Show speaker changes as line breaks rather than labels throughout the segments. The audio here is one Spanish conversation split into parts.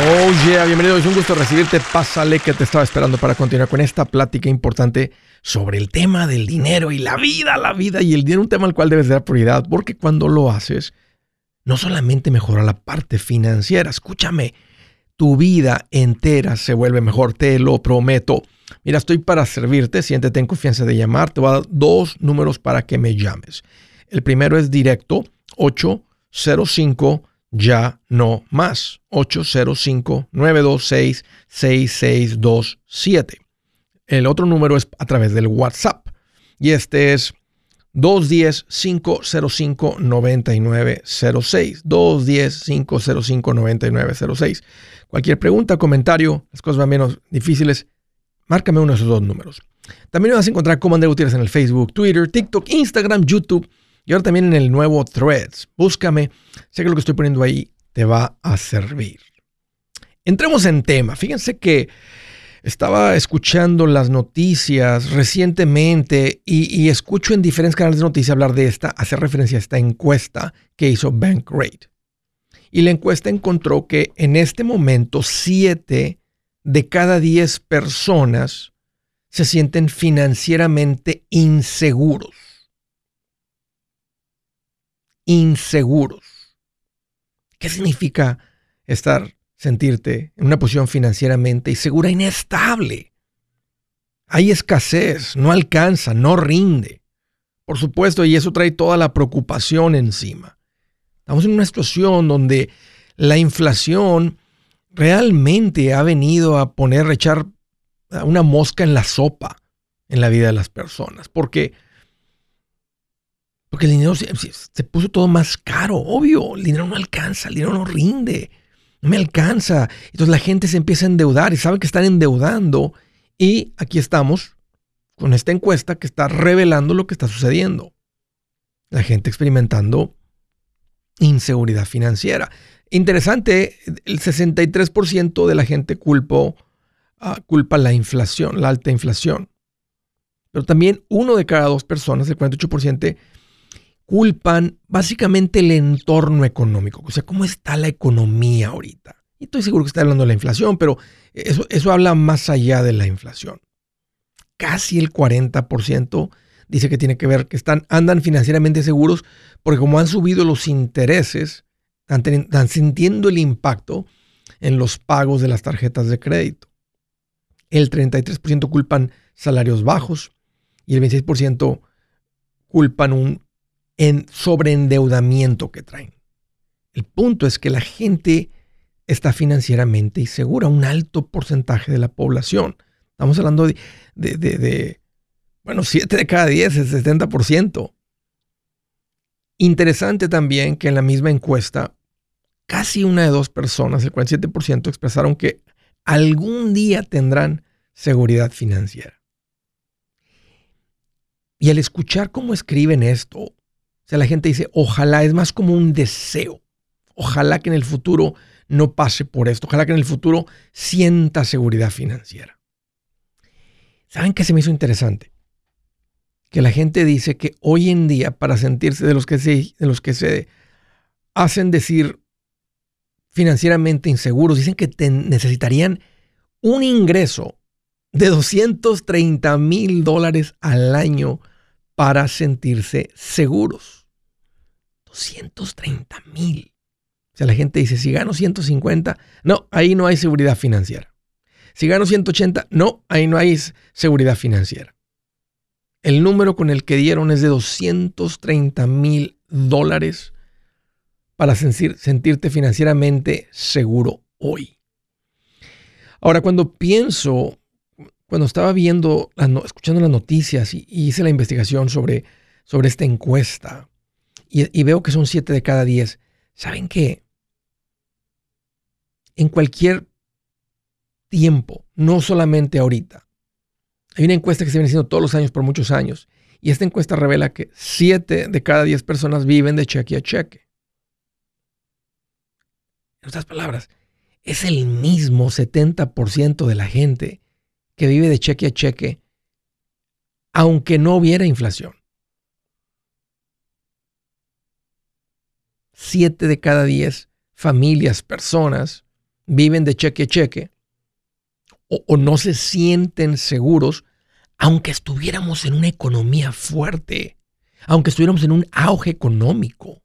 Oh yeah, bienvenido, es un gusto recibirte. Pásale que te estaba esperando para continuar con esta plática importante sobre el tema del dinero y la vida, la vida y el dinero, un tema al cual debes dar prioridad, porque cuando lo haces, no solamente mejora la parte financiera, escúchame, tu vida entera se vuelve mejor, te lo prometo. Mira, estoy para servirte, siéntete en confianza de llamar, te voy a dar dos números para que me llames. El primero es directo 805 ya no más. 805-926-6627. El otro número es a través del WhatsApp. Y este es 210-505-9906. 210-505-9906. Cualquier pregunta, comentario, las cosas van menos difíciles, márcame uno de esos dos números. También vas a encontrar como Gutiérrez en el Facebook, Twitter, TikTok, Instagram, YouTube y ahora también en el nuevo Threads. Búscame. Sé que lo que estoy poniendo ahí te va a servir. Entremos en tema. Fíjense que estaba escuchando las noticias recientemente y, escucho en diferentes canales de noticias hablar de esta, hacer referencia a esta encuesta que hizo Bankrate. Y la encuesta encontró que en este momento 7 de cada 10 personas se sienten financieramente inseguros inseguros. ¿Qué significa estar, sentirte en una posición financieramente insegura, inestable? Hay escasez, no alcanza, no rinde. Por supuesto, y eso trae toda la preocupación encima. Estamos en una situación donde la inflación realmente ha venido a poner, a echar una mosca en la sopa en la vida de las personas. Porque porque el dinero se, puso todo más caro, obvio. El dinero no alcanza, el dinero no rinde, no me alcanza. Entonces la gente se empieza a endeudar y sabe que están endeudando. Y aquí estamos con esta encuesta que está revelando lo que está sucediendo. La gente experimentando inseguridad financiera. Interesante, el 63% de la gente culpó, ah, culpa la inflación, la alta inflación. Pero también uno de cada dos personas, el 48%, culpan básicamente el entorno económico, o sea, cómo está la economía ahorita. Y estoy seguro que está hablando de la inflación, pero eso, eso habla más allá de la inflación. Casi el 40% dice que tiene que ver que están, andan financieramente seguros porque como han subido los intereses, están, sintiendo el impacto en los pagos de las tarjetas de crédito. El 33% culpan salarios bajos y el 26% culpan un en sobreendeudamiento que traen. El punto es que la gente está financieramente insegura, un alto porcentaje de la población. Estamos hablando de, de, bueno, 7 de cada 10, el 70%. Interesante también que en la misma encuesta, casi una de dos personas, el 47%, expresaron que algún día tendrán seguridad financiera. Y al escuchar cómo escriben esto, o sea, la gente dice, ojalá, es más como un deseo. Ojalá que en el futuro no pase por esto. Ojalá que en el futuro sienta seguridad financiera. ¿Saben qué se me hizo interesante? Que la gente dice que hoy en día, para sentirse de los que se, de los que se hacen decir financieramente inseguros, dicen que necesitarían un ingreso de 230 mil dólares al año para sentirse seguros. 230 mil. O sea, la gente dice, si gano 150, no, ahí no hay seguridad financiera. Si gano 180, no, ahí no hay seguridad financiera. El número con el que dieron es de 230 mil dólares para sentirte financieramente seguro hoy. Ahora, cuando pienso, cuando estaba viendo, escuchando las noticias y, hice la investigación sobre, sobre esta encuesta, y, veo que son 7 de cada 10, ¿saben qué? En cualquier tiempo, no solamente ahorita. Hay una encuesta que se viene haciendo todos los años por muchos años. Y esta encuesta revela que 7 de cada 10 personas viven de cheque a cheque. En otras palabras, es el mismo 70% de la gente que vive de cheque a cheque, aunque no hubiera inflación. Siete de cada diez familias, personas, viven de cheque a cheque o, o no se sienten seguros, aunque estuviéramos en una economía fuerte, aunque estuviéramos en un auge económico.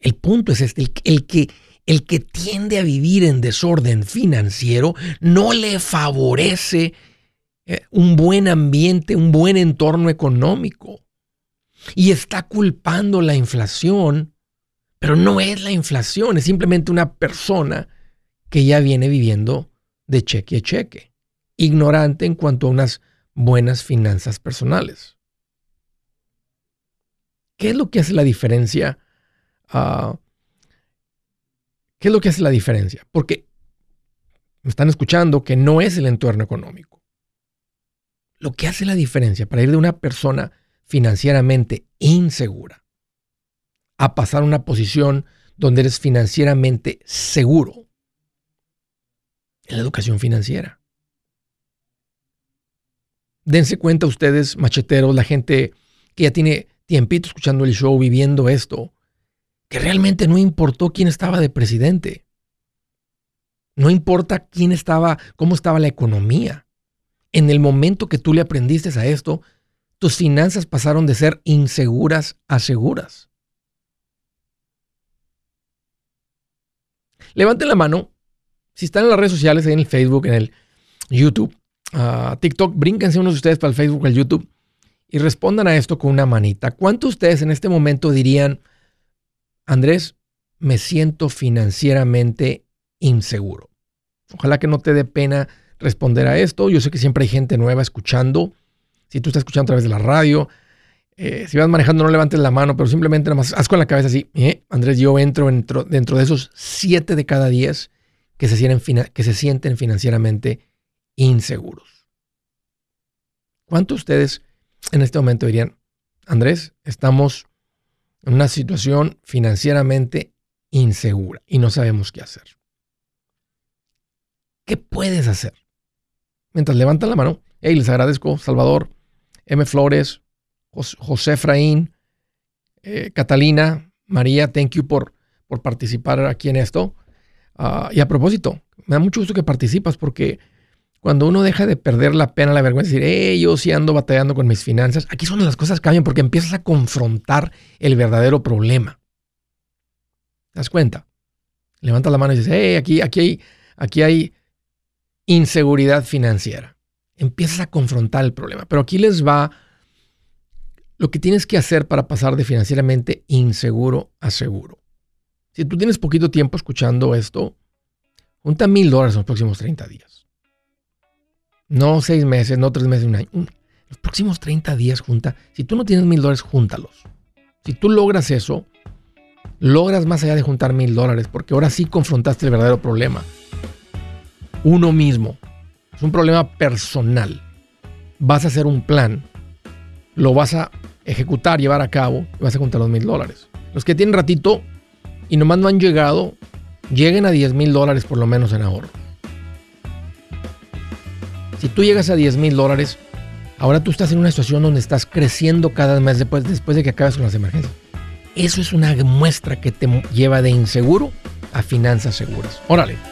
El punto es este, el, que, el que tiende a vivir en desorden financiero no le favorece eh, un buen ambiente, un buen entorno económico. Y está culpando la inflación, pero no es la inflación, es simplemente una persona que ya viene viviendo de cheque a cheque, ignorante en cuanto a unas buenas finanzas personales. ¿Qué es lo que hace la diferencia Ah, ¿Qué es lo que hace la diferencia? Porque me están escuchando que no es el entorno económico. Lo que hace la diferencia para ir de una persona financieramente insegura a pasar a una posición donde eres financieramente seguro es la educación financiera. Dense cuenta ustedes, macheteros, la gente que ya tiene tiempito escuchando el show, viviendo esto, que realmente no importó quién estaba de presidente. No importa quién estaba, cómo estaba la economía. En el momento que tú le aprendiste a esto, tus finanzas pasaron de ser inseguras a seguras. Levanten la mano. Si están en las redes sociales, en el Facebook, en el YouTube, uh, TikTok, brínquense unos de ustedes para el Facebook, el YouTube y respondan a esto con una manita. ¿Cuántos de ustedes en este momento dirían, Andrés, me siento financieramente inseguro. Ojalá que no te dé pena responder a esto. Yo sé que siempre hay gente nueva escuchando. Si tú estás escuchando a través de la radio, eh, si vas manejando no levantes la mano, pero simplemente nada más haz con la cabeza así. Eh, Andrés, yo entro dentro, dentro, de esos siete de cada diez que se, sienten, que se sienten financieramente inseguros. ¿Cuántos de ustedes en este momento dirían, Andrés, estamos en una situación financieramente insegura y no sabemos qué hacer. ¿Qué puedes hacer? Mientras levantan la mano, hey, les agradezco, Salvador, M. Flores, José Efraín, eh, Catalina, María, thank you por, por participar aquí en esto. Ah, y a propósito, me da mucho gusto que participas porque cuando uno deja de perder la pena, la vergüenza, decir, hey, yo sí ando batallando con mis finanzas, aquí son las cosas cambian porque empiezas a confrontar el verdadero problema. ¿Te das cuenta? Levantas la mano y dices, hey, aquí, aquí, hay, aquí hay inseguridad financiera. Empiezas a confrontar el problema. Pero aquí les va lo que tienes que hacer para pasar de financieramente inseguro a seguro. Si tú tienes poquito tiempo escuchando esto, junta mil dólares en los próximos 30 días. No seis meses, no tres meses, un año. Los próximos 30 días junta. Si tú no tienes mil dólares, júntalos. Si tú logras eso, logras más allá de juntar mil dólares, porque ahora sí confrontaste el verdadero problema. Uno mismo. Es un problema personal. Vas a hacer un plan, lo vas a ejecutar, llevar a cabo y vas a juntar los mil dólares. Los que tienen ratito y nomás no han llegado, lleguen a 10 mil dólares por lo menos en ahorro. Si tú llegas a 10 mil dólares, ahora tú estás en una situación donde estás creciendo cada mes después, después de que acabas con las emergencias. Eso es una muestra que te lleva de inseguro a finanzas seguras. Órale.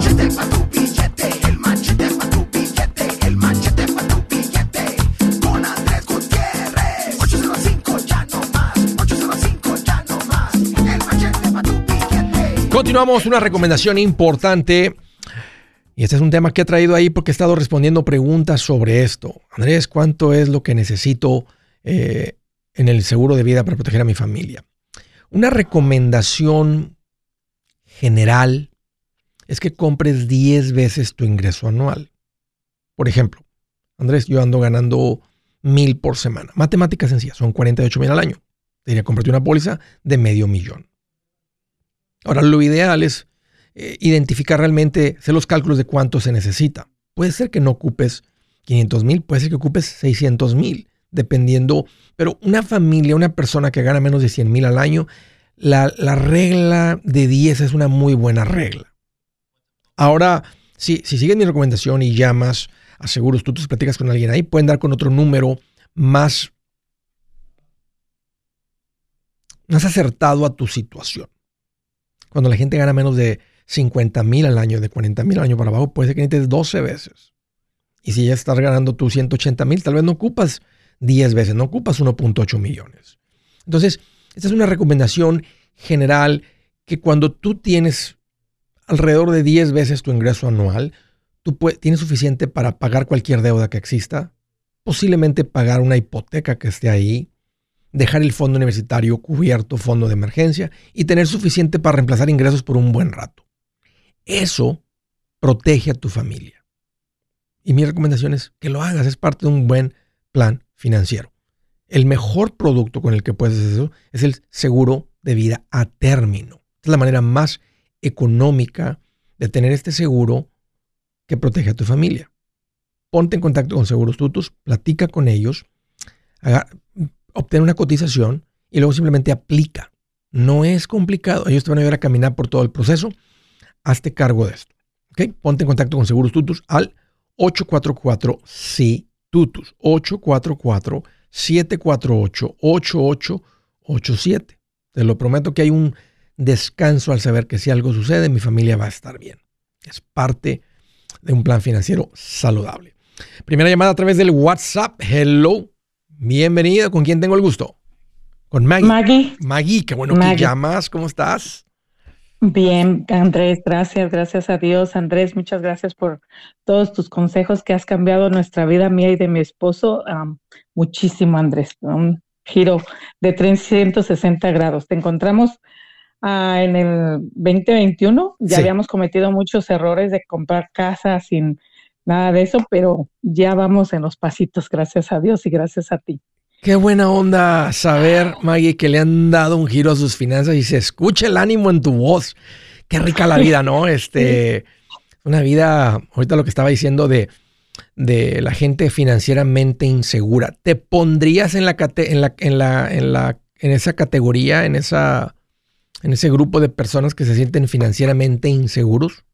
machete para tu billete, el machete para tu billete, el machete para tu billete. Con Andrés Gutiérrez. 805 ya no más, 805 ya no más. El machete para tu billete. Continuamos una recomendación importante. Y este es un tema que he traído ahí porque he estado respondiendo preguntas sobre esto. Andrés, ¿cuánto es lo que necesito eh, en el seguro de vida para proteger a mi familia? Una recomendación general es que compres 10 veces tu ingreso anual. Por ejemplo, Andrés, yo ando ganando mil por semana. Matemática sencilla, son 48 mil al año. Te diría, comprarte una póliza de medio millón. Ahora, lo ideal es eh, identificar realmente, hacer los cálculos de cuánto se necesita. Puede ser que no ocupes 500 mil, puede ser que ocupes 600 mil, dependiendo. Pero una familia, una persona que gana menos de 100 mil al año, la, la regla de 10 es una muy buena regla. Ahora, si, si sigues mi recomendación y llamas a seguros, tú te platicas con alguien ahí, pueden dar con otro número más, más acertado a tu situación. Cuando la gente gana menos de 50 mil al año, de 40 mil al año para abajo, puede ser que necesites 12 veces. Y si ya estás ganando tú 180 mil, tal vez no ocupas 10 veces, no ocupas 1.8 millones. Entonces, esta es una recomendación general que cuando tú tienes alrededor de 10 veces tu ingreso anual, tú tienes suficiente para pagar cualquier deuda que exista, posiblemente pagar una hipoteca que esté ahí, dejar el fondo universitario cubierto, fondo de emergencia y tener suficiente para reemplazar ingresos por un buen rato. Eso protege a tu familia. Y mi recomendación es que lo hagas, es parte de un buen plan financiero. El mejor producto con el que puedes hacer eso es el seguro de vida a término. Es la manera más económica de tener este seguro que protege a tu familia. Ponte en contacto con Seguros Tutus, platica con ellos, obtén una cotización y luego simplemente aplica. No es complicado. Ellos te van a ayudar a caminar por todo el proceso. Hazte cargo de esto. ¿okay? Ponte en contacto con Seguros Tutus al 844-SI-TUTUS. 844-748-8887. Te lo prometo que hay un descanso al saber que si algo sucede, mi familia va a estar bien. Es parte de un plan financiero saludable. Primera llamada a través del WhatsApp. Hello. Bienvenido. ¿Con quién tengo el gusto? Con Maggie.
Maggie.
Maggie, qué bueno que llamas. ¿Cómo estás?
Bien, Andrés, gracias, gracias a Dios. Andrés, muchas gracias por todos tus consejos que has cambiado nuestra vida mía y de mi esposo. muchísimo, Andrés. Un giro de 360 grados. Te encontramos Ah, en el 2021 ya habíamos cometido muchos errores de comprar casa sin nada de eso, pero ya vamos en los pasitos, gracias a Dios y gracias a ti.
Qué buena onda saber, Maggie, que le han dado un giro a sus finanzas y se escucha el ánimo en tu voz. Qué rica la vida, ¿no? Este, una vida, ahorita lo que estaba diciendo de, de la gente financieramente insegura. ¿Te pondrías en la, en la, en la, en la, en esa categoría, en esa en ese grupo de personas que se sienten financieramente inseguros?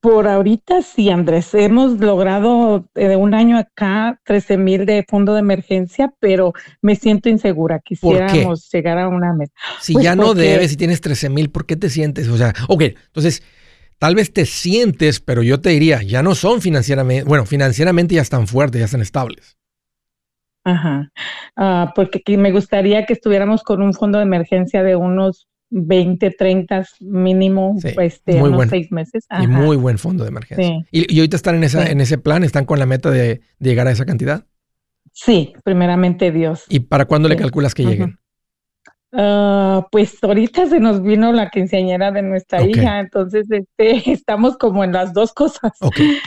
Por ahorita sí, Andrés. Hemos logrado de un año acá 13 mil de fondo de emergencia, pero me siento insegura. Quisiéramos llegar a una meta.
Si pues ya no debes, si tienes 13 mil, ¿por qué te sientes? O sea, ok, entonces tal vez te sientes, pero yo te diría, ya no son financieramente, bueno, financieramente ya están fuertes, ya están estables.
Ajá, ah, porque me gustaría que estuviéramos con un fondo de emergencia de unos 20, 30 mínimo, este, unos seis meses.
Y muy buen fondo de emergencia. ¿Y, ahorita están en, esa, en ese plan? ¿Están con la meta de, llegar a esa cantidad?
Sí, primeramente Dios.
¿Y para cuándo le calculas que lleguen?
Uh, pues ahorita se nos vino la quinceañera de nuestra hija, entonces este, estamos como en las dos cosas.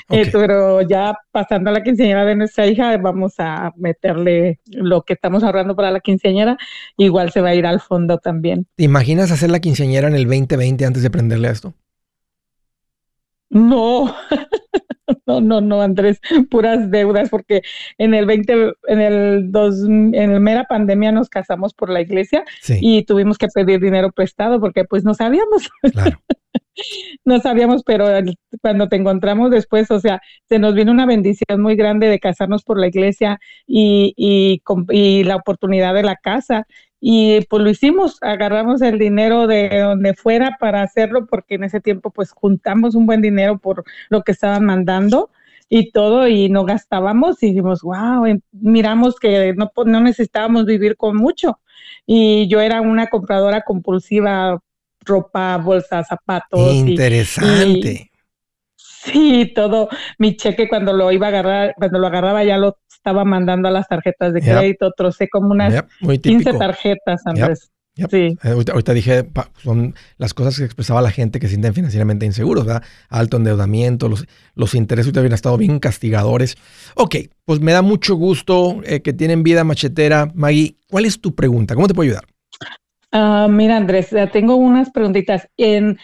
Eh, pero ya pasando a la quinceañera de nuestra hija, vamos a meterle lo que estamos ahorrando para la quinceañera, igual se va a ir al fondo también.
¿Te imaginas hacer la quinceañera en el 2020 antes de prenderle a esto?
No, no, no, no, Andrés, puras deudas, porque en el 20, en el dos, en el mera pandemia nos casamos por la iglesia y tuvimos que pedir dinero prestado porque pues no sabíamos. Claro. no sabíamos, pero cuando te encontramos después, o sea, se nos vino una bendición muy grande de casarnos por la iglesia y, y, y la oportunidad de la casa y pues lo hicimos, agarramos el dinero de donde fuera para hacerlo porque en ese tiempo pues juntamos un buen dinero por lo que estaban mandando y todo y no gastábamos y dijimos, wow, miramos que no, no necesitábamos vivir con mucho y yo era una compradora compulsiva, ropa, bolsas, zapatos.
Interesante.
sí, todo mi cheque cuando lo iba a agarrar, cuando lo agarraba ya lo estaba mandando a las tarjetas de crédito, trocé como unas 15 tarjetas, Andrés. Sí.
Eh, ahorita, dije, son las cosas que expresaba la gente que se sienten financieramente inseguros, ¿verdad? Alto endeudamiento, los, los intereses habían estado bien castigadores. Ok, pues me da mucho gusto eh, que tienen vida machetera. Maggie, ¿cuál es tu pregunta? ¿Cómo te puedo ayudar?
Ah, mira, Andrés, tengo unas preguntitas. En,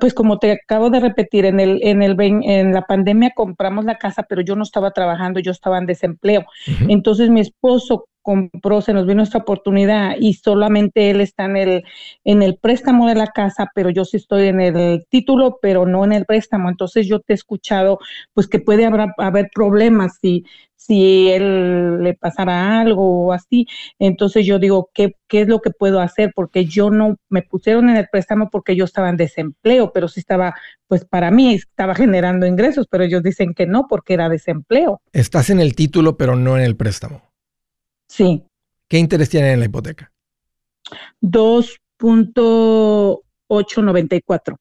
pues como te acabo de repetir, en el, en el en la pandemia compramos la casa, pero yo no estaba trabajando, yo estaba en desempleo. Entonces mi esposo compró, se nos vino esta oportunidad y solamente él está en el, en el préstamo de la casa, pero yo sí estoy en el título, pero no en el préstamo. Entonces yo te he escuchado, pues que puede haber, haber problemas si, si él le pasara algo o así. Entonces yo digo, ¿qué, ¿qué es lo que puedo hacer? Porque yo no me pusieron en el préstamo porque yo estaba en desempleo, pero sí estaba, pues para mí estaba generando ingresos, pero ellos dicen que no porque era desempleo.
Estás en el título, pero no en el préstamo.
Sí.
¿Qué interés tienen en la hipoteca?
2.894.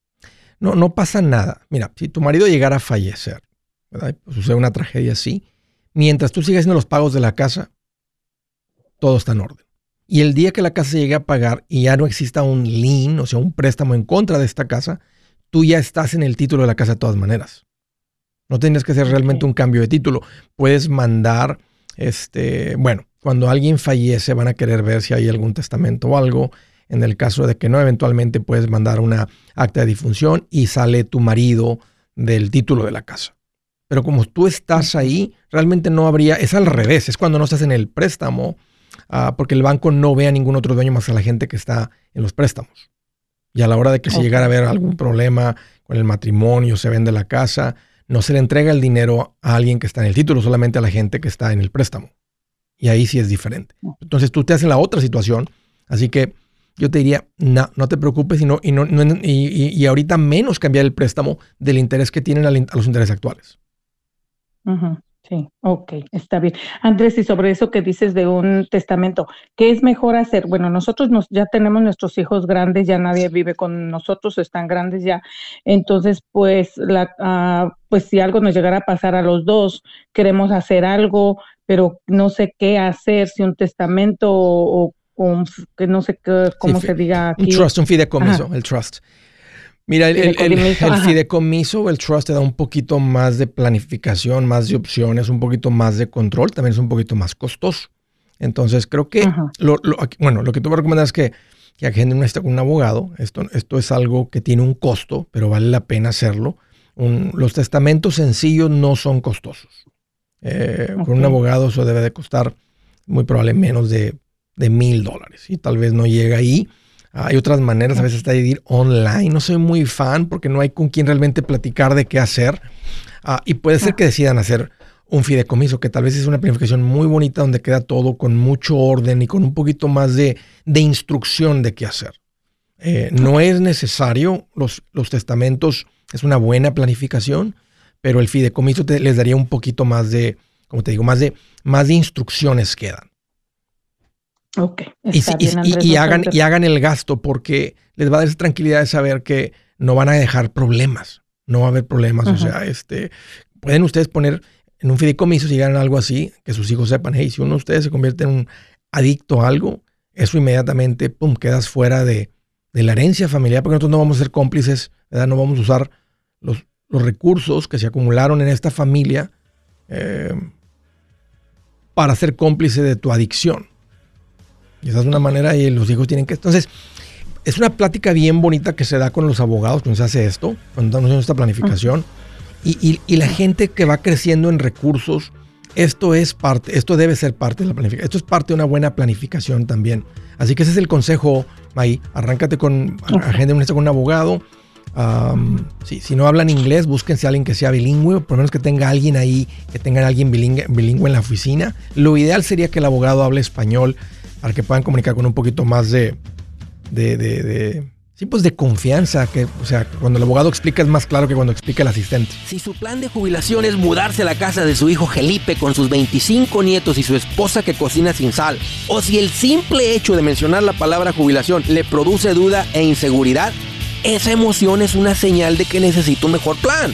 No, no pasa nada. Mira, si tu marido llegara a fallecer, ¿verdad? sucede una tragedia así, mientras tú sigas haciendo los pagos de la casa, todo está en orden. Y el día que la casa se llegue a pagar y ya no exista un lien, o sea, un préstamo en contra de esta casa, tú ya estás en el título de la casa de todas maneras. No tienes que hacer realmente un cambio de título. Puedes mandar, este, bueno, cuando alguien fallece van a querer ver si hay algún testamento o algo. En el caso de que no, eventualmente puedes mandar una acta de difunción y sale tu marido del título de la casa. Pero como tú estás ahí, realmente no habría, es al revés, es cuando no estás en el préstamo, ah, porque el banco no ve a ningún otro dueño más a la gente que está en los préstamos. Y a la hora de que se llegara a ver algún problema con el matrimonio, se vende la casa, no se le entrega el dinero a alguien que está en el título, solamente a la gente que está en el préstamo. Y ahí sí es diferente. Entonces tú te haces la otra situación. Así que yo te diría, no, no te preocupes y, no, y, no, y, ahorita menos cambiar el préstamo del interés que tienen a los intereses actuales.
Sí, ok, está bien. Andrés, y sobre eso que dices de un testamento, ¿qué es mejor hacer? Bueno, nosotros nos, ya tenemos nuestros hijos grandes, ya nadie vive con nosotros, están grandes ya. Entonces, pues, la, uh, pues si algo nos llegara a pasar a los dos, queremos hacer algo, pero no sé qué hacer, si un testamento o, que no sé qué, cómo se diga aquí.
Un trust, un fideicomiso, el trust. Mira, el, el, el, fideicomiso o el trust te da un poquito más de planificación, más de opciones, un poquito más de control, también es un poquito más costoso. Entonces, creo que, lo, bueno, lo que tú vas a recomendar es que, que agenden una con un abogado. Esto, esto es algo que tiene un costo, pero vale la pena hacerlo. los testamentos sencillos no son costosos. Eh, Con un abogado eso debe de costar muy probablemente menos de mil dólares y tal vez no llega ahí hay otras maneras a veces de ir online. No soy muy fan porque no hay con quien realmente platicar de qué hacer. Ah, y puede ser que decidan hacer un fideicomiso, que tal vez es una planificación muy bonita donde queda todo con mucho orden y con un poquito más de, instrucción de qué hacer. Eh, no es necesario, los, los, testamentos es una buena planificación, pero el fideicomiso les daría un poquito más de, como te digo, más de, más de instrucciones quedan.
Ok.
y, hagan, y hagan el gasto porque les va a dar esa tranquilidad de saber que no van a dejar problemas, no va a haber problemas. O sea, este, pueden ustedes poner en un fideicomiso si ganan algo así, que sus hijos sepan, hey, si uno de ustedes se convierte en un adicto a algo, eso inmediatamente, pum, quedas fuera de, la herencia familiar, porque nosotros no vamos a ser cómplices, ¿verdad? No vamos a usar los, los recursos que se acumularon en esta familia eh, para ser cómplice de tu adicción. Y esa es una manera y los hijos tienen que... Entonces, es una plática bien bonita que se da con los abogados cuando se hace esto, cuando estamos haciendo esta planificación. y, y, la gente que va creciendo en recursos, esto es parte, esto debe ser parte de la planificación. Esto es parte de una buena planificación también. Así que ese es el consejo, May. Arráncate con, agenda con un abogado. si no hablan inglés, búsquense a alguien que sea bilingüe, por lo menos que tenga alguien ahí, que tenga alguien bilingüe, bilingüe en la oficina. Lo ideal sería que el abogado hable español para que puedan comunicar con un poquito más de, de, de, sí, pues de confianza, que, o sea, cuando el abogado explica es más claro que cuando explica el asistente.
Si su plan de jubilación es mudarse a la casa de su hijo Felipe con sus 25 nietos y su esposa que cocina sin sal, o si el simple hecho de mencionar la palabra jubilación le produce duda e inseguridad, esa emoción es una señal de que necesita un mejor plan.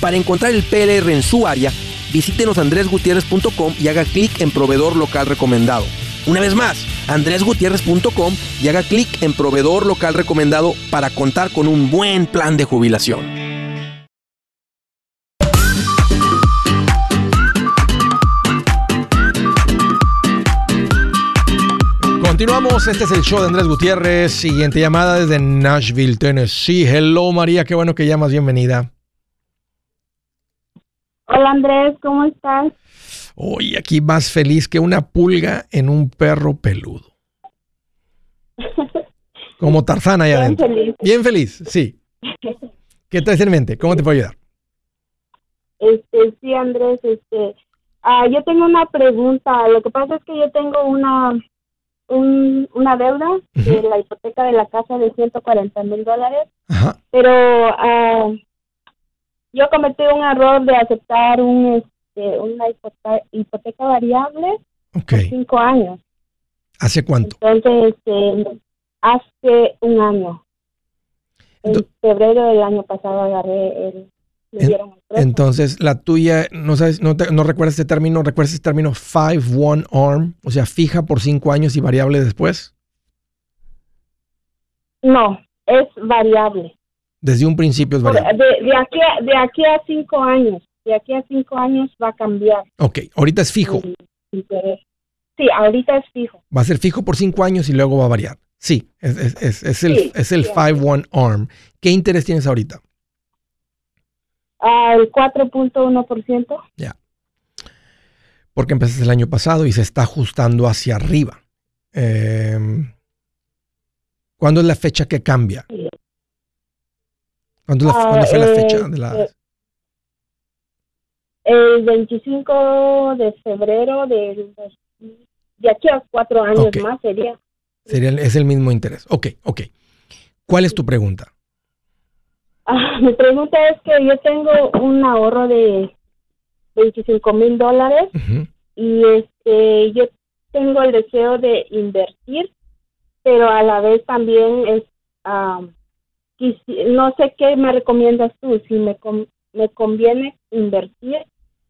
Para encontrar el PLR en su área, visítenos andresgutierrez.com y haga clic en proveedor local recomendado. Una vez más, andresgutierrez.com y haga clic en proveedor local recomendado para contar con un buen plan de jubilación.
Continuamos, este es el show de Andrés Gutiérrez. Siguiente llamada desde Nashville, Tennessee. Hello María, qué bueno que llamas, bienvenida.
Hola Andrés, ¿cómo estás?
Hoy aquí más feliz que una pulga en un perro peludo. Como Tarzana allá Bien Feliz. Bien feliz, sí. ¿Qué traes en mente? ¿Cómo te puedo ayudar?
Este, sí, Andrés, este, ah, yo tengo una pregunta. Lo que pasa es que yo tengo una una deuda de la hipoteca de la casa de 140 mil dólares, pero ah, yo cometí un error de aceptar un, este, una hipoteca, variable por cinco años.
¿Hace cuánto?
Entonces, este, hace un año. En febrero del año pasado agarré el...
entonces, la tuya, no sabes, no, no recuerdas este término, recuerdas este término 5-1 ARM, o sea, fija por cinco años y variable después.
No, es variable.
Desde un principio es variable.
De, aquí a, de aquí a cinco años. De aquí a cinco años va a cambiar.
Ok, ahorita es fijo.
Sí, ahorita es fijo.
Va a ser fijo por cinco años y luego va a variar. Sí, es, es, es, el, es el 5-1 ARM. ¿Qué interés tienes ahorita?
Al 4.1%.
Ya. Porque empezaste el año pasado y se está ajustando hacia arriba. Em, ¿Cuándo es la fecha que cambia? ¿Cuándo, fue la fecha
ah, de la...? El 25 de febrero del... De aquí a cuatro años más sería.
sería. Es el mismo interés. Ok, ok. ¿Cuál es tu pregunta?
Ah, mi pregunta es que yo tengo un ahorro de 25 mil dólares y este yo tengo el deseo de invertir, pero a la vez también es ah, no sé qué me recomiendas tú, si me, me conviene invertir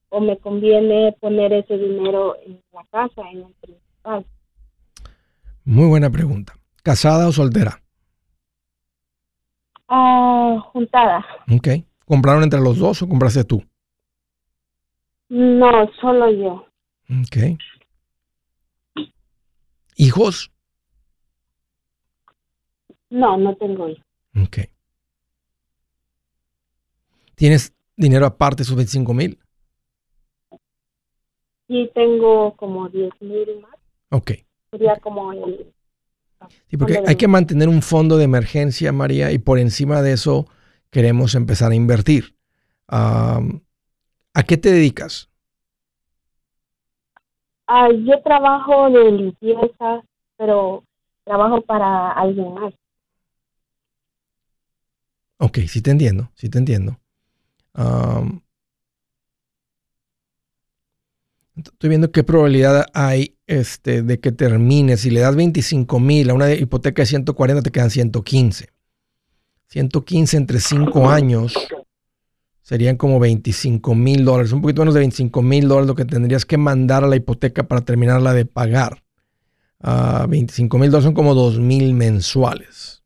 o me conviene poner ese dinero en la casa, en el principal.
Muy buena pregunta. ¿Casada o soltera?
Ah, juntada.
Ok. ¿Compraron entre los dos o compraste tú?
No, solo yo.
Ok. ¿Hijos?
No, no tengo hijos.
Ok. ¿Tienes dinero aparte de esos 25 mil?
Sí, tengo como 10 mil más.
Ok.
Sería como
Sí, porque hay que mantener un fondo de emergencia, María, y por encima de eso, queremos empezar a invertir. ¿A qué te dedicas?
Ah, yo trabajo de limpieza, pero trabajo para alguien más.
Ok, sí te entiendo, sí te entiendo. estoy viendo qué probabilidad hay este, de que termine. Si le das 25 mil a una hipoteca de 140, te quedan 115. 115 entre 5 años serían como 25 mil dólares, un poquito menos de 25 mil dólares lo que tendrías que mandar a la hipoteca para terminarla de pagar. 25 mil dólares son como 2 mil mensuales.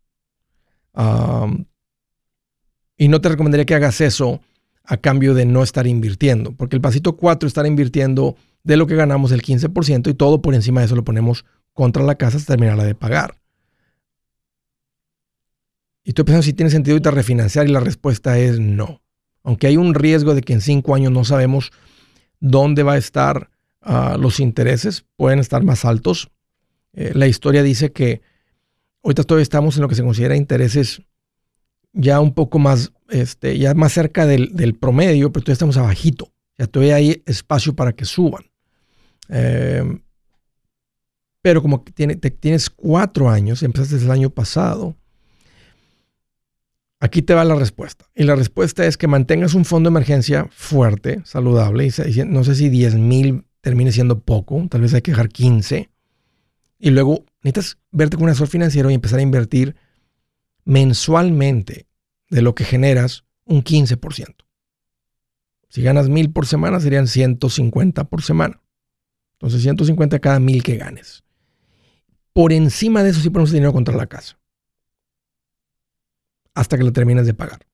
Y no te recomendaría que hagas eso a cambio de no estar invirtiendo, porque el pasito 4 estar invirtiendo de lo que ganamos el 15% y todo por encima de eso lo ponemos contra la casa hasta terminarla de pagar. Y estoy pensando si tiene sentido ahorita refinanciar y la respuesta es no aunque hay un riesgo de que en cinco años no sabemos dónde va a estar ah, los intereses, pueden estar más altos. Eh, la historia dice que ahorita todavía estamos en lo que se considera intereses ya un poco más, este, ya más cerca del, promedio, pero todavía estamos abajito. Ya todavía hay espacio para que suban. Em, pero como tienes cuatro años, empezaste el año pasado, Aquí te va la respuesta. Y la respuesta es que mantengas un fondo de emergencia fuerte, saludable. Y no sé si 10 mil termine siendo poco, tal vez hay que dejar 15. Y luego necesitas verte con un asesor financiero y empezar a invertir mensualmente de lo que generas un 15%. Si ganas mil por semana, serían 150 por semana. Entonces, 150 cada mil que ganes. Por encima de eso, sí ponemos dinero contra la casa hasta que lo termines de pagar.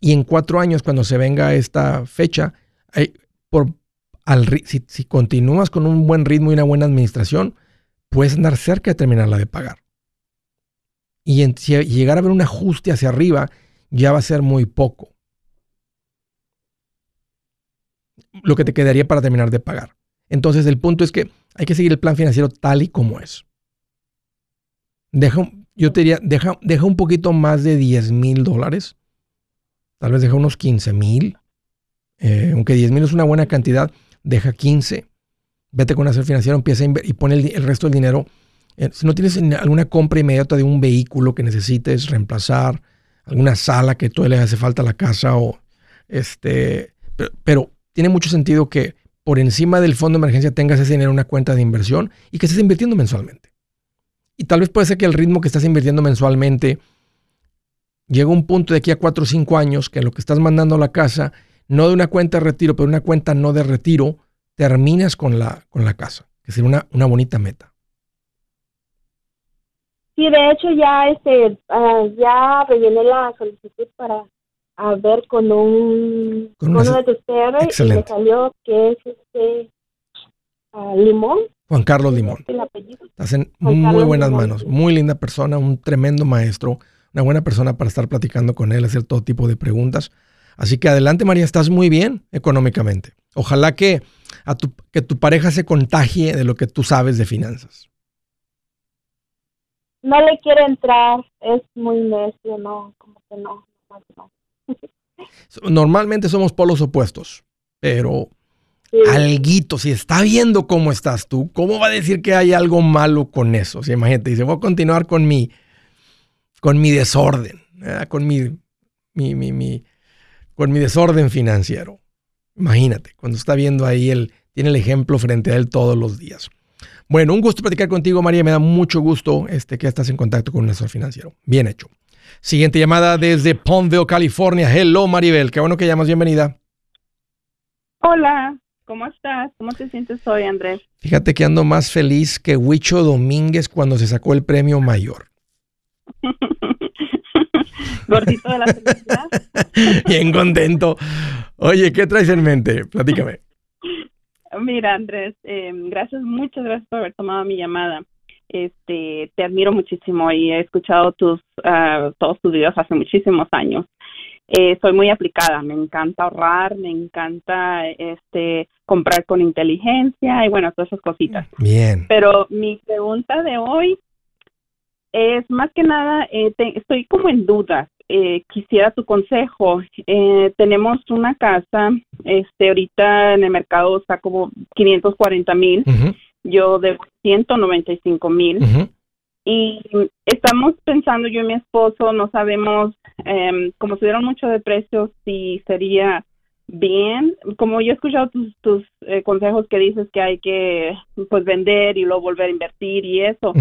Y en cuatro años, cuando se venga esta fecha, por, al, si, continúas con un buen ritmo y una buena administración, puedes andar cerca de terminarla de pagar. Y si llegar a ver un ajuste hacia arriba, ya va a ser muy poco. Lo que te quedaría para terminar de pagar. Entonces, el punto es que hay que seguir el plan financiero tal y como es. Deja, yo te diría, deja, deja un poquito más de 10 mil dólares. Tal vez deja unos 15 mil. Eh, aunque 10 mil es una buena cantidad, deja 15. Vete con un asesor financiero, empieza a y pone el, resto del dinero. Eh, si no tienes alguna compra inmediata de un vehículo que necesites reemplazar, alguna sala que todavía le hace falta a la casa o este, pero, tiene mucho sentido que por encima del fondo de emergencia tengas ese dinero en una cuenta de inversión y que estés invirtiendo mensualmente. Y tal vez puede ser que el ritmo que estás invirtiendo mensualmente llega a un punto de aquí a 4 o 5 años que lo que estás mandando a la casa, no de una cuenta de retiro, pero una cuenta no de retiro, terminas con la, con la casa, que sería una, una bonita meta.
Sí, de hecho ya este uh, ya rellené la solicitud para a ver con un con, uno de ustedes y me salió que es este uh, limón
Juan Carlos Limón. Estás en muy buenas manos. Muy linda persona, un tremendo maestro, una buena persona para estar platicando con él, hacer todo tipo de preguntas. Así que adelante, María, estás muy bien económicamente. Ojalá que, a tu, que tu pareja se contagie de lo que tú sabes de finanzas.
No le quiere entrar, es muy necio, no, como que no.
Normalmente somos polos opuestos, pero alguito, si está viendo cómo estás tú, ¿cómo va a decir que hay algo malo con eso? Si imagínate, dice, voy a continuar con mi, con mi desorden, con mi, mi, mi, con mi desorden financiero. Imagínate, cuando está viendo ahí, él tiene el ejemplo frente a él todos los días. Bueno, un gusto platicar contigo, María. Me da mucho gusto este, que estás en contacto con un asesor financiero. Bien hecho. Siguiente llamada desde Palmville, California. Hello, Maribel. Qué bueno que llamas. Bienvenida.
Hola. ¿Cómo estás? ¿Cómo te sientes hoy, Andrés?
Fíjate que ando más feliz que Huicho Domínguez cuando se sacó el premio mayor.
Gordito de la felicidad.
Bien contento. Oye, ¿qué traes en mente? Platícame.
Mira, Andrés, eh, gracias, muchas gracias por haber tomado mi llamada. Este, te admiro muchísimo y he escuchado tus uh, todos tus videos hace muchísimos años eh, soy muy aplicada, me encanta ahorrar, me encanta este comprar con inteligencia y bueno, todas esas cositas.
Bien.
Pero mi pregunta de hoy es más que nada, eh, estoy como en dudas. Eh, quisiera tu consejo. Eh, tenemos una casa, este, ahorita en el mercado está como 540 mil, yo de 195 mil. Y estamos pensando, yo y mi esposo, no sabemos, eh, como subieron mucho de precios, si sería bien. Como yo he escuchado tus, tus eh, consejos que dices que hay que pues vender y luego volver a invertir y eso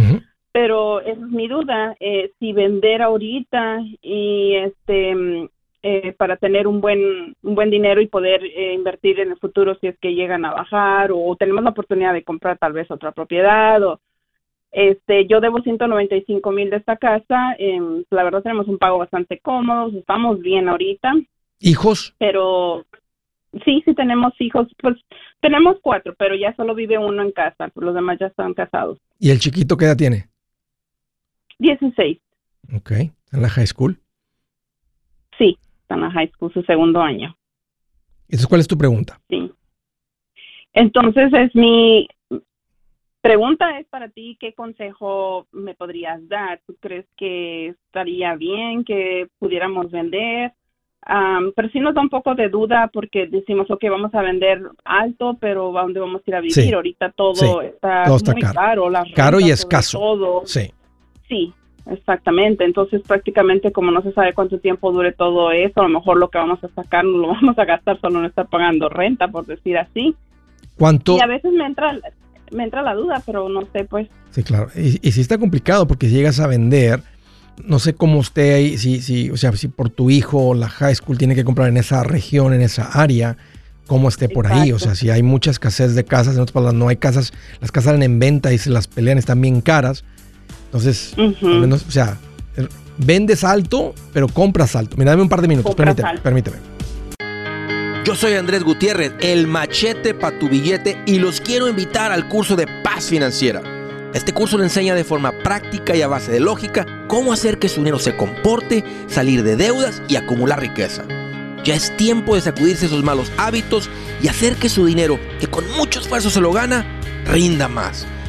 pero esa es mi duda, eh, si vender ahorita y este eh, para tener un buen un buen dinero y poder eh, invertir en el futuro si es que llegan a bajar o tenemos la oportunidad de comprar tal vez otra propiedad o este yo debo 195 mil de esta casa em, la verdad tenemos un pago bastante cómodo estamos bien ahorita.
Hijos
pero sí sí tenemos hijos pues tenemos cuatro pero ya solo vive uno en casa los demás ya están casados.
Y el chiquito qué edad tiene
16.
Ok. ¿En la high school?
Sí, está en la high school, su segundo año.
Entonces, ¿cuál es tu pregunta?
Sí. Entonces, es mi pregunta es para ti, ¿qué consejo me podrías dar? ¿Tú crees que estaría bien que pudiéramos vender? pero sí nos da un poco de duda porque decimos, ok, vamos a vender alto, pero ¿a dónde vamos a ir a vivir? Ahorita todo, está muy caro.
caro y escaso.
Todo.
Sí.
Sí, exactamente. Entonces prácticamente como no se sabe cuánto tiempo dure todo eso, a lo mejor lo que vamos a sacar no lo vamos a gastar solo no estar pagando renta, por decir así.
¿Cuánto?
Y a veces me entra, me entra la duda, pero no sé, pues.
Sí, claro. Y, y sí está complicado porque si llegas a vender, no sé cómo usted ahí, si, si, o sea, si por tu hijo la high school tiene que comprar en esa región, en esa área, cómo esté por ahí. O sea, si hay mucha escasez de casas, en otras palabras, no hay casas, las casas salen en venta y se las pelean, están bien caras entonces, o sea, vendes alto, pero compras alto. Mira, dame un par de minutos, permíteme, permíteme.
Yo soy Andrés Gutiérrez, el machete para tu billete y los quiero invitar al curso de paz financiera. Este curso le enseña de forma práctica y a base de lógica cómo hacer que su dinero se comporte, salir de deudas y acumular riqueza. Ya es tiempo de sacudirse esos malos hábitos y hacer que su dinero, que con mucho esfuerzo se lo gana, rinda más.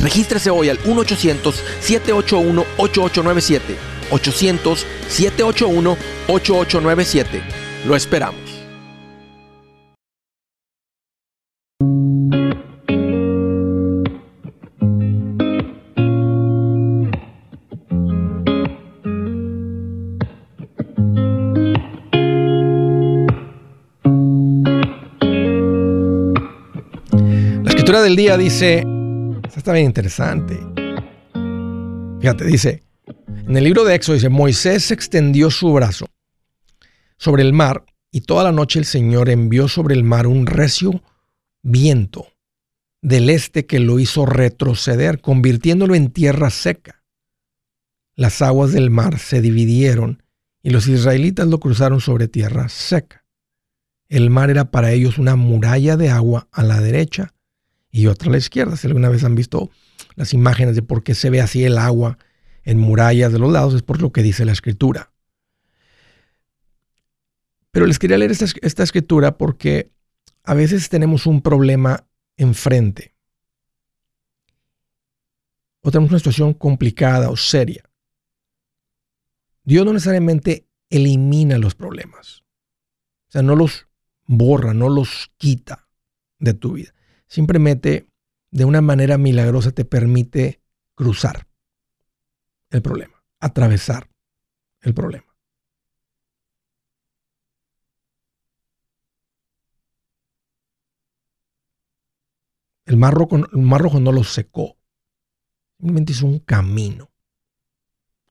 Regístrese hoy al 1-800-781-8897. 800-781-8897. Lo esperamos.
Del día dice bien interesante. Fíjate, dice, en el libro de Éxodo dice, Moisés extendió su brazo sobre el mar y toda la noche el Señor envió sobre el mar un recio viento del este que lo hizo retroceder, convirtiéndolo en tierra seca. Las aguas del mar se dividieron y los israelitas lo cruzaron sobre tierra seca. El mar era para ellos una muralla de agua a la derecha y otra a la izquierda. Si alguna vez han visto las imágenes de por qué se ve así el agua en murallas de los lados, es por lo que dice la escritura. Pero les quería leer esta, esta escritura porque a veces tenemos un problema enfrente. O tenemos una situación complicada o seria. Dios no necesariamente elimina los problemas. O sea, no los borra, no los quita de tu vida simplemente de una manera milagrosa te permite cruzar el problema, atravesar el problema. El mar, rojo, el no lo secó, simplemente hizo un camino.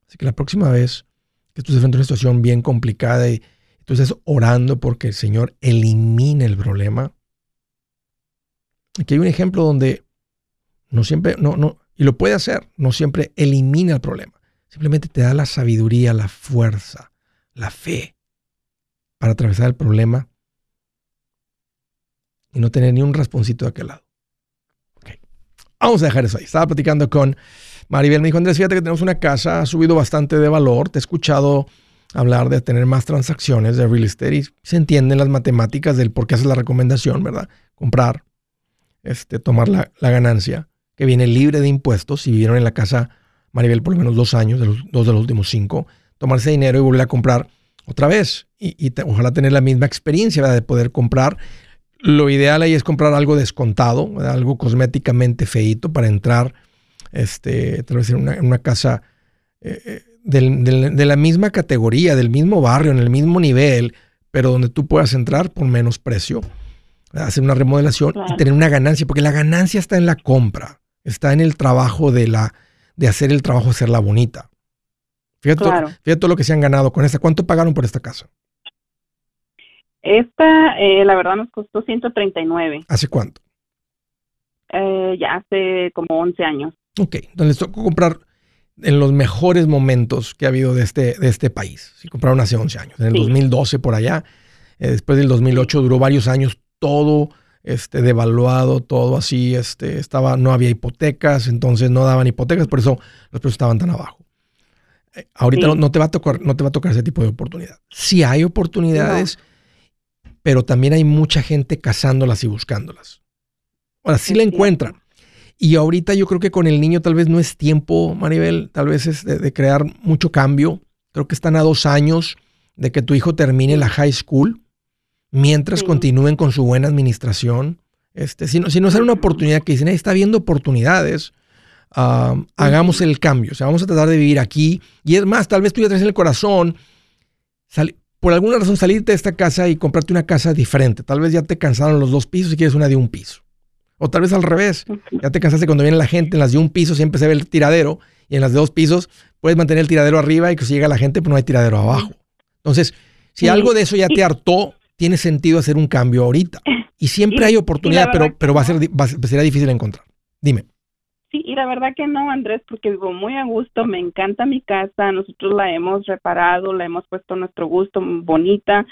Así que la próxima vez que tú estés frente a una situación bien complicada y tú estés orando porque el Señor elimine el problema, Aquí hay un ejemplo donde no siempre, no, no, y lo puede hacer, no siempre elimina el problema. Simplemente te da la sabiduría, la fuerza, la fe para atravesar el problema y no tener ni un rasponcito de aquel lado. Vamos a dejar eso ahí. Estaba platicando con Maribel. Me dijo, Andrés, fíjate que tenemos una casa, ha subido bastante de valor. Te he escuchado hablar de tener más transacciones de real estate y se entienden las matemáticas del por qué haces la recomendación, ¿verdad? Comprar, este, tomar la, ganancia, que viene libre de impuestos. Si vivieron en la casa, Maribel, por lo menos dos años, de los, dos de los últimos cinco, tomarse dinero y volver a comprar otra vez. Y, ojalá tener la misma experiencia de poder comprar lo ideal ahí es comprar algo descontado, algo cosméticamente feito para entrar, este, vez en una, casa eh, eh, de la misma categoría, del mismo barrio, en el mismo nivel, pero donde tú puedas entrar por menos precio, hacer una remodelación y tener una ganancia, porque la ganancia está en la compra, está en el trabajo de la de hacer el trabajo, hacerla bonita. Fíjate, fíjate todo lo que se han ganado con esta. ¿Cuánto pagaron por esta casa?
Esta, eh, la verdad, nos costó 139.
¿Hace cuánto?
Eh, ya hace como 11 años.
Ok, entonces les tocó comprar en los mejores momentos que ha habido de este, de este país. Si compraron hace 11 años, en el 2012 por allá. Eh, después del 2008 duró varios años todo este, devaluado, todo así. Este, estaba, no había hipotecas, entonces no daban hipotecas, por eso los precios estaban tan abajo. ahorita no, te va a tocar, no te va a tocar ese tipo de oportunidad. Si hay oportunidades pero también hay mucha gente cazándolas y buscándolas. Ahora sí la encuentran. Y ahorita yo creo que con el niño tal vez no es tiempo, Maribel, tal vez es de, crear mucho cambio. Creo que están a dos años de que tu hijo termine la high school, mientras continúen con su buena administración. Este, si, no, si no sale una oportunidad que dicen, está viendo oportunidades, hagamos el cambio. O sea, vamos a tratar de vivir aquí. Y es más, tal vez tú ya traes en el corazón, por alguna razón salirte de esta casa y comprarte una casa diferente. Tal vez ya te cansaron los dos pisos y quieres una de un piso. O tal vez al revés. Ya te cansaste cuando viene la gente en las de un piso, siempre se ve el tiradero. Y en las de dos pisos puedes mantener el tiradero arriba y que si llega la gente, pues no hay tiradero abajo. Entonces, si algo de eso ya te hartó, tiene sentido hacer un cambio ahorita. Y siempre hay oportunidad, pero, pero va a ser va, será difícil encontrar. Dime.
Sí, y la verdad que no, Andrés, porque vivo muy a gusto, me encanta mi casa, nosotros la hemos reparado, la hemos puesto a nuestro gusto, bonita,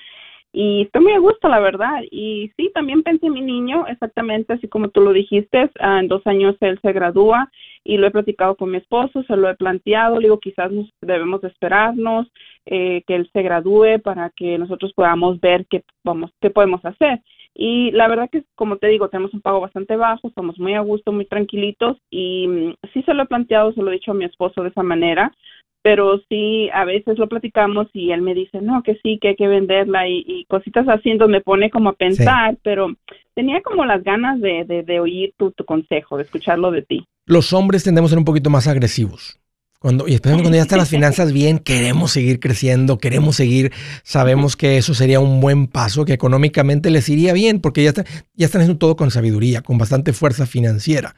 y estoy muy a gusto, la verdad. Y sí, también pensé en mi niño, exactamente así como tú lo dijiste, ah, en dos años él se gradúa y lo he platicado con mi esposo, se lo he planteado, le digo, quizás nos debemos esperarnos eh, que él se gradúe para que nosotros podamos ver qué, vamos, qué podemos hacer. Y la verdad que, como te digo, tenemos un pago bastante bajo, estamos muy a gusto, muy tranquilitos y mm, sí se lo he planteado, se lo he dicho a mi esposo de esa manera, pero sí a veces lo platicamos y él me dice, no, que sí, que hay que venderla y, cositas así, entonces me pone como a pensar, pero tenía como las ganas de, de, oír tu, tu consejo, de escucharlo de ti.
Los hombres tendemos a ser un poquito más agresivos. Cuando, y especialmente cuando ya están las finanzas bien, queremos seguir creciendo, queremos seguir, sabemos que eso sería un buen paso, que económicamente les iría bien, porque ya, ya están haciendo todo con sabiduría, con bastante fuerza financiera.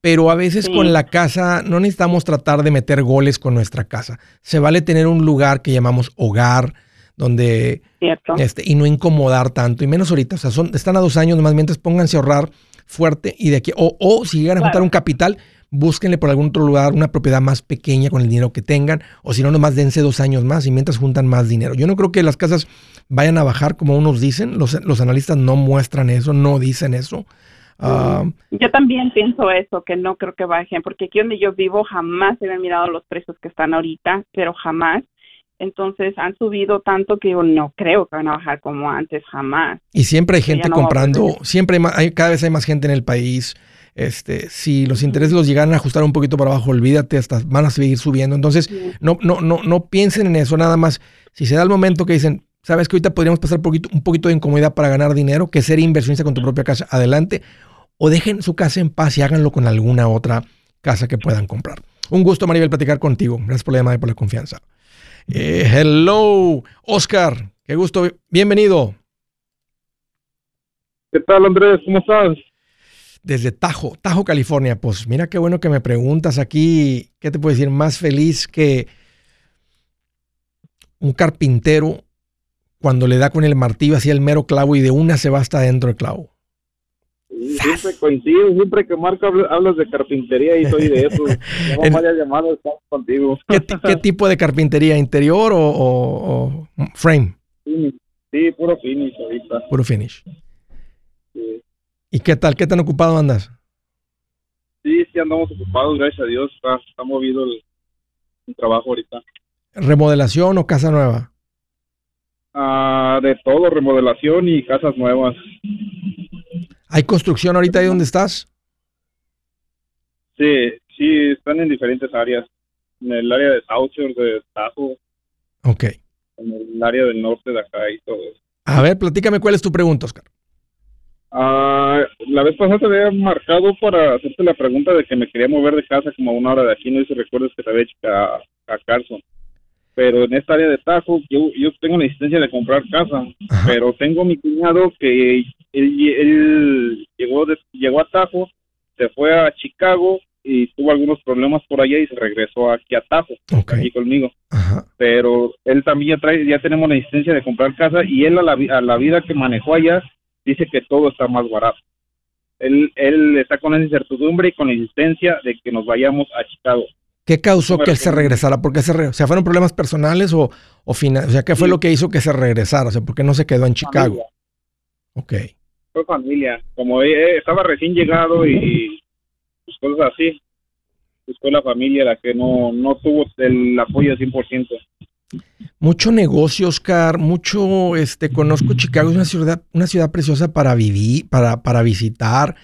Pero a veces con la casa no necesitamos tratar de meter goles con nuestra casa. Se vale tener un lugar que llamamos hogar, donde este y no incomodar tanto, y menos ahorita. O sea, son, están a dos años, más mientras pónganse a ahorrar fuerte y de aquí, o, o si llegan a juntar un capital, búsquenle por algún otro lugar una propiedad más pequeña con el dinero que tengan, o si no, nomás dense dos años más y mientras juntan más dinero. Yo no creo que las casas vayan a bajar como unos dicen, los, los analistas no muestran eso, no dicen eso.
Ah, yo también pienso eso, que no creo que bajen, porque aquí donde yo vivo jamás se han mirado los precios que están ahorita, pero jamás. Entonces han subido tanto que yo no creo que van a bajar como antes, jamás.
Y siempre hay gente comprando, siempre hay, cada vez hay más gente en el país este, si los intereses los llegan a ajustar un poquito para abajo, olvídate, hasta van a seguir subiendo. Entonces, no, no, no, no piensen en eso, nada más. Si se da el momento que dicen, sabes que ahorita podríamos pasar poquito, un poquito de incomodidad para ganar dinero, que ser inversionista con tu propia casa, adelante. O dejen su casa en paz y háganlo con alguna otra casa que puedan comprar. Un gusto, Maribel, platicar contigo. Gracias por la llamada y por la confianza. Eh, hello, Oscar. Qué gusto. Bienvenido.
¿Qué tal, Andrés? ¿Cómo estás?
desde Tajo, Tajo, California. Pues mira qué bueno que me preguntas aquí, ¿qué te puedo decir? Más feliz que un carpintero cuando le da con el martillo hacia el mero clavo y de una se va hasta dentro del clavo.
Siempre coincido, siempre que Marco hablas de carpintería y soy de eso. No vaya llamado, estamos contigo.
¿Qué, tipo de carpintería? ¿Interior o, frame?
Sí, puro finish ahorita.
Puro finish. ¿Y qué tal? ¿Qué tan ocupado andas?
Sí, sí, andamos ocupados, gracias a Dios. Está, está movido el, el trabajo ahorita.
¿Remodelación o casa nueva?
Ah, de todo, remodelación y casas nuevas.
¿Hay construcción ahorita ahí donde estás?
Sí, sí, están en diferentes áreas. En el área de Southshore, de Tajo,
Ok.
en el área del norte de acá y todo eso.
A ver, platícame cuál es tu pregunta, Oscar.
Ah, la vez pasada te había marcado para hacerte la pregunta de que me quería mover de casa como a una hora de aquí. No sé si recuerdas que te había hecho a, a Carson. Pero en esta área de Tajo, yo, yo tengo la insistencia de comprar casa.
Ajá.
Pero tengo mi cuñado que él, él llegó, de- llegó a Tajo, se fue a Chicago y tuvo algunos problemas por allá y se regresó aquí a Tajo,
Ok.
aquí conmigo.
Ajá.
Pero él también ya trae, ya tenemos la insistencia de comprar casa y él a la, vi- a la vida que manejó allá dice que todo está más barato. Él, él está con esa incertidumbre y con la insistencia de que nos vayamos a Chicago.
¿Qué causó que él se regresara? ¿Por qué se re- o sea, fueron problemas personales o, o fina- O sea, ¿qué fue
Sí.
lo que hizo que se regresara? O sea, ¿por qué no se quedó en Chicago? Ok.
Familia. Como él, él estaba recién llegado y pues, cosas así, pues fue la familia la que no, no tuvo el apoyo al 100%.
Mucho negocio, Oscar, mucho, este, conozco Chicago, es una ciudad, una ciudad preciosa para vivir, para, para visitar.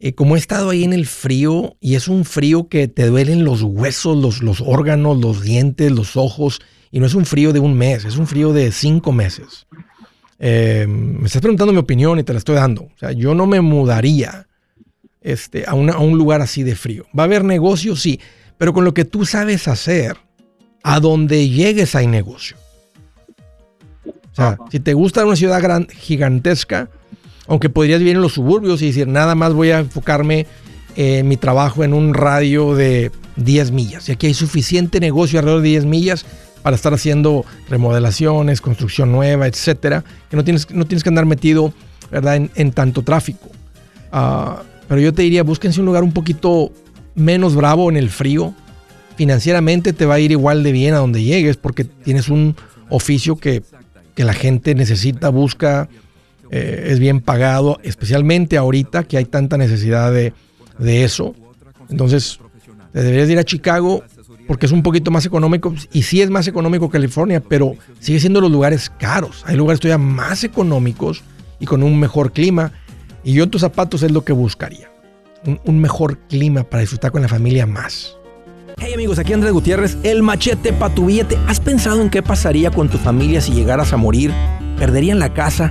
Eh, como he estado ahí en el frío, y es un frío que te duelen los huesos, los, los órganos, los dientes, los ojos, y no es un frío de un mes, es un frío de cinco meses. Eh, me estás preguntando mi opinión y te la estoy dando. O sea, yo no me mudaría este, a, una- a un lugar así de frío. Va a haber negocio, sí, pero con lo que tú sabes hacer, a donde llegues hay negocio. O sea, si te gusta una ciudad gran, gigantesca, aunque podrías vivir en los suburbios y decir, nada más voy a enfocarme en mi trabajo en un radio de 10 millas. Y aquí hay suficiente negocio alrededor de 10 millas para estar haciendo remodelaciones, construcción nueva, etcétera, que no tienes, no tienes que andar metido ¿verdad? En, tanto tráfico. Ah, pero yo te diría, búsquense un lugar un poquito menos bravo en el frío. Financieramente te va a ir igual de bien a donde llegues porque tienes un oficio que, que la gente necesita, busca, eh, es bien pagado, especialmente ahorita que hay tanta necesidad de, de eso. Entonces, te deberías ir a Chicago porque es un poquito más económico. Y sí es más económico California, pero sigue siendo los lugares caros. Hay lugares todavía más económicos y con un mejor clima. Y yo en tus zapatos es lo que buscaría. Un, un mejor clima para disfrutar con la familia más.
Hey amigos, aquí Andrés Gutiérrez, el machete para tu billete. ¿Has pensado en qué pasaría con tu familia si llegaras a morir? ¿Perderían la casa?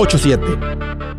87